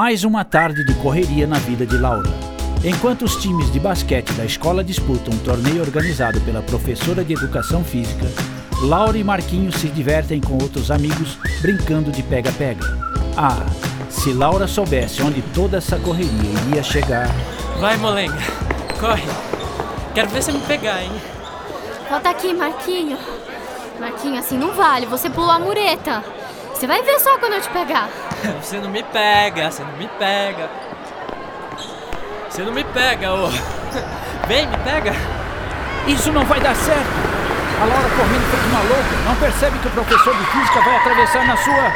Mais uma tarde de correria na vida de Laura. Enquanto os times de basquete da escola disputam um torneio organizado pela professora de educação física, Laura e Marquinhos se divertem com outros amigos brincando de pega-pega. Ah, se Laura soubesse onde toda essa correria iria chegar. Vai, molenga, corre. Quero ver você me pegar, hein? Volta aqui, Marquinho. Marquinho, assim não vale, você pulou a mureta. Você vai ver só quando eu te pegar. Você não me pega, você não me pega. Você não me pega, ô. Vem, me pega. Isso não vai dar certo. A Laura correndo feito uma louca. Não percebe que o professor de física vai atravessar na sua.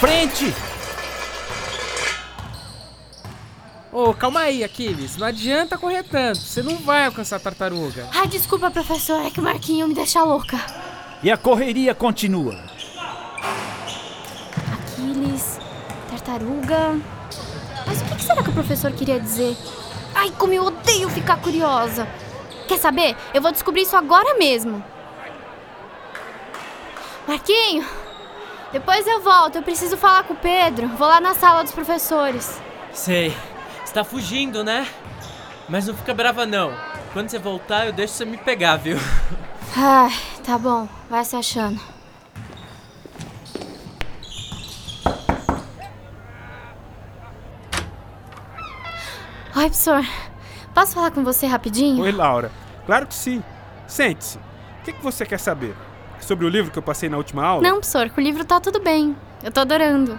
Frente! Ô, oh, calma aí, Aquiles. Não adianta correr tanto. Você não vai alcançar a tartaruga. Ai, desculpa, professor. É que o Marquinho me deixa louca. E a correria continua. Aquiles, tartaruga. Mas o que será que o professor queria dizer? Ai, como eu odeio ficar curiosa. Quer saber? Eu vou descobrir isso agora mesmo. Marquinho, depois eu volto. Eu preciso falar com o Pedro. Vou lá na sala dos professores. Sei. Você tá fugindo, né? Mas não fica brava, não. Quando você voltar, eu deixo você me pegar, viu? Ai, tá bom. Vai se achando. Oi, professor. Posso falar com você rapidinho? Oi, Laura. Claro que sim. Sente-se. O que, que você quer saber? Sobre o livro que eu passei na última aula? Não, professor. Com o livro tá tudo bem. Eu tô adorando.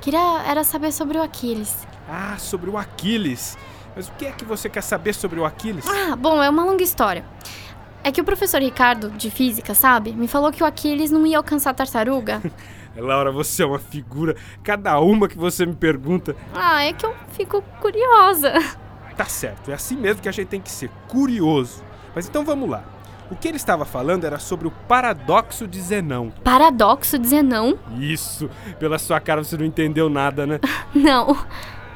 Queria era saber sobre o Aquiles. Ah, sobre o Aquiles. Mas o que é que você quer saber sobre o Aquiles? Ah, bom, é uma longa história. É que o professor Ricardo, de física, sabe? Me falou que o Aquiles não ia alcançar a tartaruga. Laura, você é uma figura. Cada uma que você me pergunta. Ah, é que eu fico curiosa. Tá certo, é assim mesmo que a gente tem que ser curioso. Mas então vamos lá. O que ele estava falando era sobre o paradoxo de Zenão. Paradoxo de Zenão? Isso. Pela sua cara você não entendeu nada, né? Não.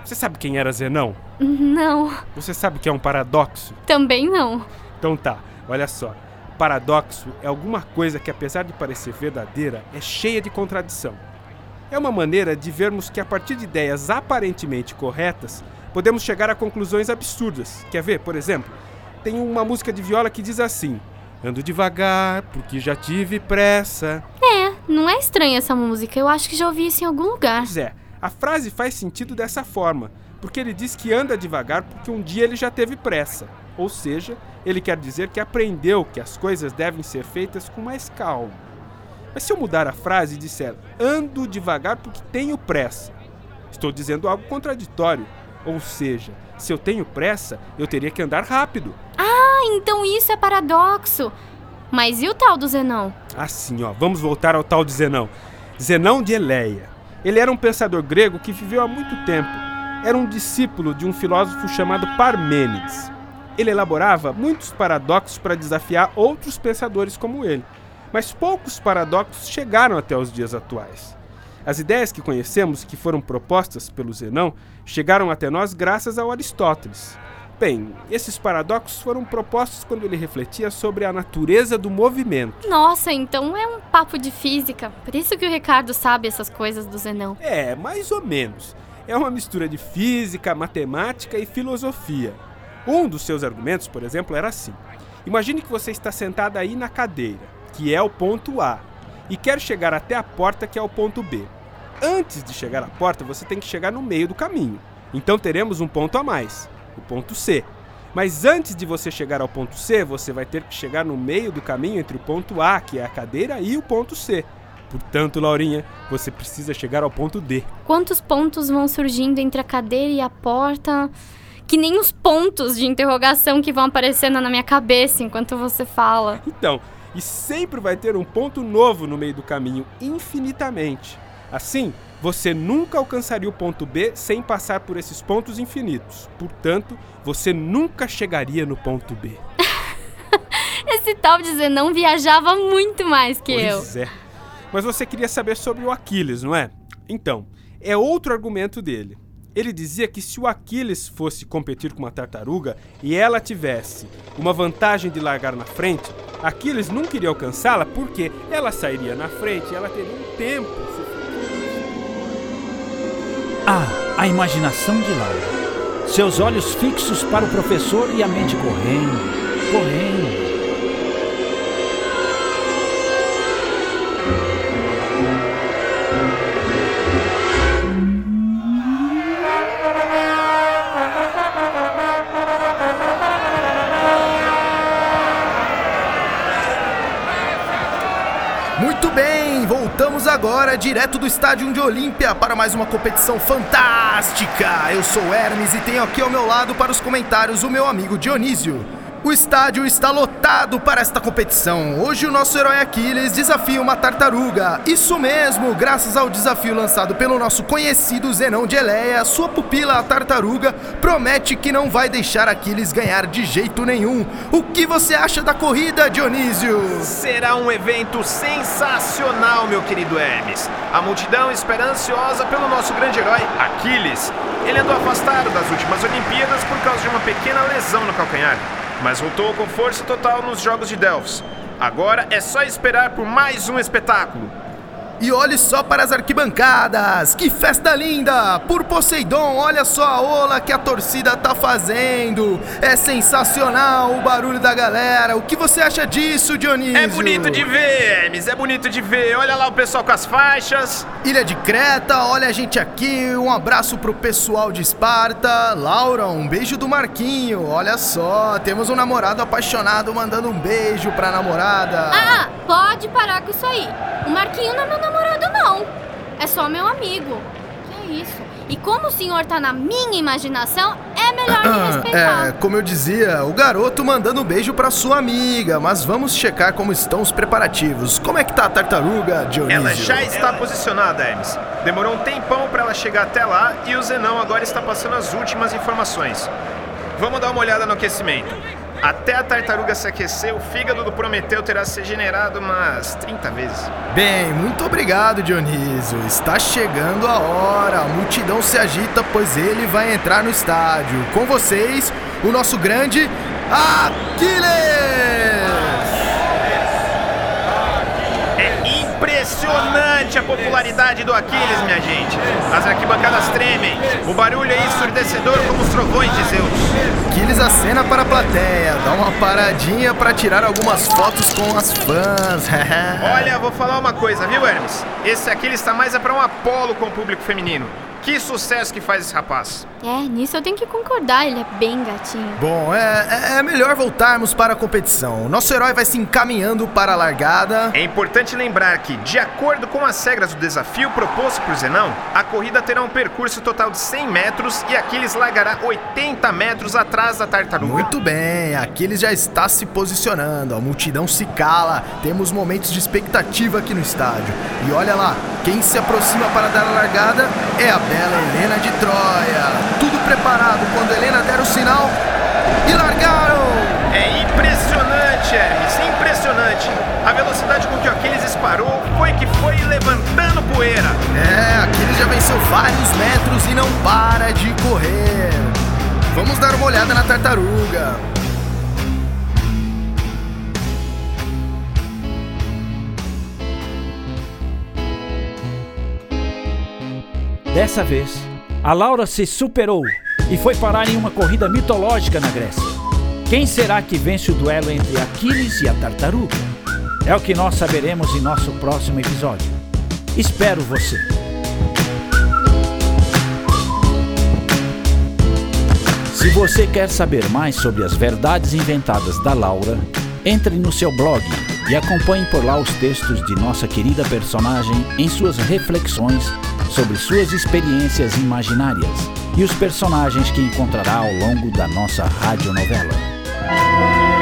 Você sabe quem era Zenão? Não. Você sabe o que é um paradoxo? Também não. Então tá. Olha só, paradoxo é alguma coisa que, apesar de parecer verdadeira, é cheia de contradição. É uma maneira de vermos que, a partir de ideias aparentemente corretas, podemos chegar a conclusões absurdas. Quer ver, por exemplo? Tem uma música de viola que diz assim: Ando devagar, porque já tive pressa. É, não é estranha essa música. Eu acho que já ouvi isso em algum lugar. Pois é, a frase faz sentido dessa forma, porque ele diz que anda devagar porque um dia ele já teve pressa. Ou seja, ele quer dizer que aprendeu que as coisas devem ser feitas com mais calma. Mas se eu mudar a frase e disser ando devagar porque tenho pressa, estou dizendo algo contraditório. Ou seja, se eu tenho pressa, eu teria que andar rápido. Ah, então isso é paradoxo. Mas e o tal do Zenão? Assim, ó, vamos voltar ao tal de Zenão. Zenão de Eleia. Ele era um pensador grego que viveu há muito tempo. Era um discípulo de um filósofo chamado Parmênides ele elaborava muitos paradoxos para desafiar outros pensadores como ele, mas poucos paradoxos chegaram até os dias atuais. As ideias que conhecemos que foram propostas pelo Zenão chegaram até nós graças ao Aristóteles. Bem, esses paradoxos foram propostos quando ele refletia sobre a natureza do movimento. Nossa, então é um papo de física. Por isso que o Ricardo sabe essas coisas do Zenão. É, mais ou menos. É uma mistura de física, matemática e filosofia. Um dos seus argumentos, por exemplo, era assim: Imagine que você está sentado aí na cadeira, que é o ponto A, e quer chegar até a porta, que é o ponto B. Antes de chegar à porta, você tem que chegar no meio do caminho. Então teremos um ponto a mais, o ponto C. Mas antes de você chegar ao ponto C, você vai ter que chegar no meio do caminho entre o ponto A, que é a cadeira, e o ponto C. Portanto, Laurinha, você precisa chegar ao ponto D. Quantos pontos vão surgindo entre a cadeira e a porta? Que nem os pontos de interrogação que vão aparecendo na minha cabeça enquanto você fala. Então, e sempre vai ter um ponto novo no meio do caminho, infinitamente. Assim, você nunca alcançaria o ponto B sem passar por esses pontos infinitos. Portanto, você nunca chegaria no ponto B. Esse tal de Zenão viajava muito mais que eu. Pois é. Mas você queria saber sobre o Aquiles, não é? Então, é outro argumento dele. Ele dizia que se o Aquiles fosse competir com uma tartaruga e ela tivesse uma vantagem de largar na frente, Aquiles não queria alcançá-la porque ela sairia na frente ela teria um tempo. Ah, a imaginação de Laura. Seus olhos fixos para o professor e a mente correndo, correndo. Muito bem, voltamos agora direto do estádio de Olímpia para mais uma competição fantástica. Eu sou Hermes e tenho aqui ao meu lado para os comentários o meu amigo Dionísio. O estádio está lotado para esta competição. Hoje o nosso herói Aquiles desafia uma tartaruga. Isso mesmo, graças ao desafio lançado pelo nosso conhecido Zenão de Eleia, sua pupila, a tartaruga, promete que não vai deixar Aquiles ganhar de jeito nenhum. O que você acha da corrida, Dionísio? Será um evento sensacional, meu querido Hermes. A multidão espera ansiosa pelo nosso grande herói, Aquiles. Ele andou afastado das últimas Olimpíadas por causa de uma pequena lesão no calcanhar, mas voltou com força total nos Jogos de Delfos. Agora é só esperar por mais um espetáculo. E olhe só para as arquibancadas! Que festa linda! Por Poseidon, olha só a ola que a torcida tá fazendo! É sensacional o barulho da galera! O que você acha disso, Dionísio? É bonito de ver, Hermes, é bonito de ver. Olha lá o pessoal com as faixas. Ilha de Creta, olha a gente aqui, um abraço pro pessoal de Esparta. Laura, um beijo do Marquinho, olha só, temos um namorado apaixonado mandando um beijo pra namorada. Ah, pode parar com isso aí. O Marquinho não é namorado, não. É só meu amigo. Que isso? E como o senhor tá na minha imaginação, é melhor me respeitar. É, como eu dizia, o garoto mandando um beijo pra sua amiga, mas vamos checar como estão os preparativos. Como é que tá a tartaruga, Dionísio? Ela já está posicionada, Hermes. Demorou um tempão para ela chegar até lá e o Zenão agora está passando as últimas informações. Vamos dar uma olhada no aquecimento. Até a tartaruga se aquecer, o fígado do Prometeu terá se regenerado umas 30 vezes. Bem, muito obrigado, Dionísio. Está chegando a hora. A multidão se agita, pois ele vai entrar no estádio. Com vocês, o nosso grande Aquiles! É impressionante a popularidade do Aquiles, minha gente. As arquibancadas tremem. O barulho é ensurdecedor como os trovões de Zeus. Aquiles acena para a plateia, dá uma paradinha para tirar algumas fotos com as fãs. Olha, vou falar uma coisa, viu, Hermes? Esse Aquiles está mais é para um Apolo com o público feminino. Que sucesso que faz esse rapaz. É, nisso eu tenho que concordar, ele é bem gatinho. Bom, é, é melhor voltarmos para a competição. Nosso herói vai se encaminhando para a largada. É importante lembrar que, de acordo com as regras do desafio proposto por Zenão, a corrida terá um percurso total de 100 metros e Aquiles largará 80 metros atrás da tartaruga. Muito bem, Aquiles já está se posicionando, a multidão se cala, temos momentos de expectativa aqui no estádio. E olha lá, quem se aproxima para dar a largada é a bela Helena de Troia. Tudo preparado quando Helena der o sinal e largaram! É impressionante, Hermes, impressionante. A velocidade com que o Aquiles disparou foi que foi levantando poeira. É, Aquiles já venceu vários metros e não para de correr. Vamos dar uma olhada na tartaruga. Dessa vez, a Laura se superou e foi parar em uma corrida mitológica na Grécia. Quem será que vence o duelo entre Aquiles e a tartaruga? É o que nós saberemos em nosso próximo episódio. Espero você! Se você quer saber mais sobre as verdades inventadas da Laura, entre no seu blog e acompanhe por lá os textos de nossa querida personagem em suas reflexões sobre suas experiências imaginárias e os personagens que encontrará ao longo da nossa radionovela.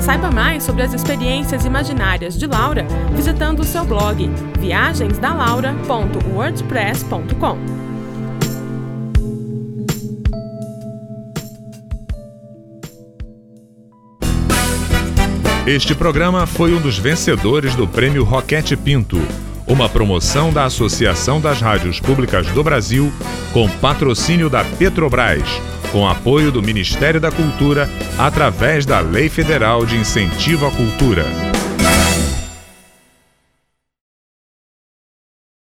Saiba mais sobre as experiências imaginárias de Laura visitando o seu blog viagensdalaura.wordpress.com. Este programa foi um dos vencedores do Prêmio Roquete Pinto, uma promoção da Associação das Rádios Públicas do Brasil, com patrocínio da Petrobras, com apoio do Ministério da Cultura, através da Lei Federal de Incentivo à Cultura.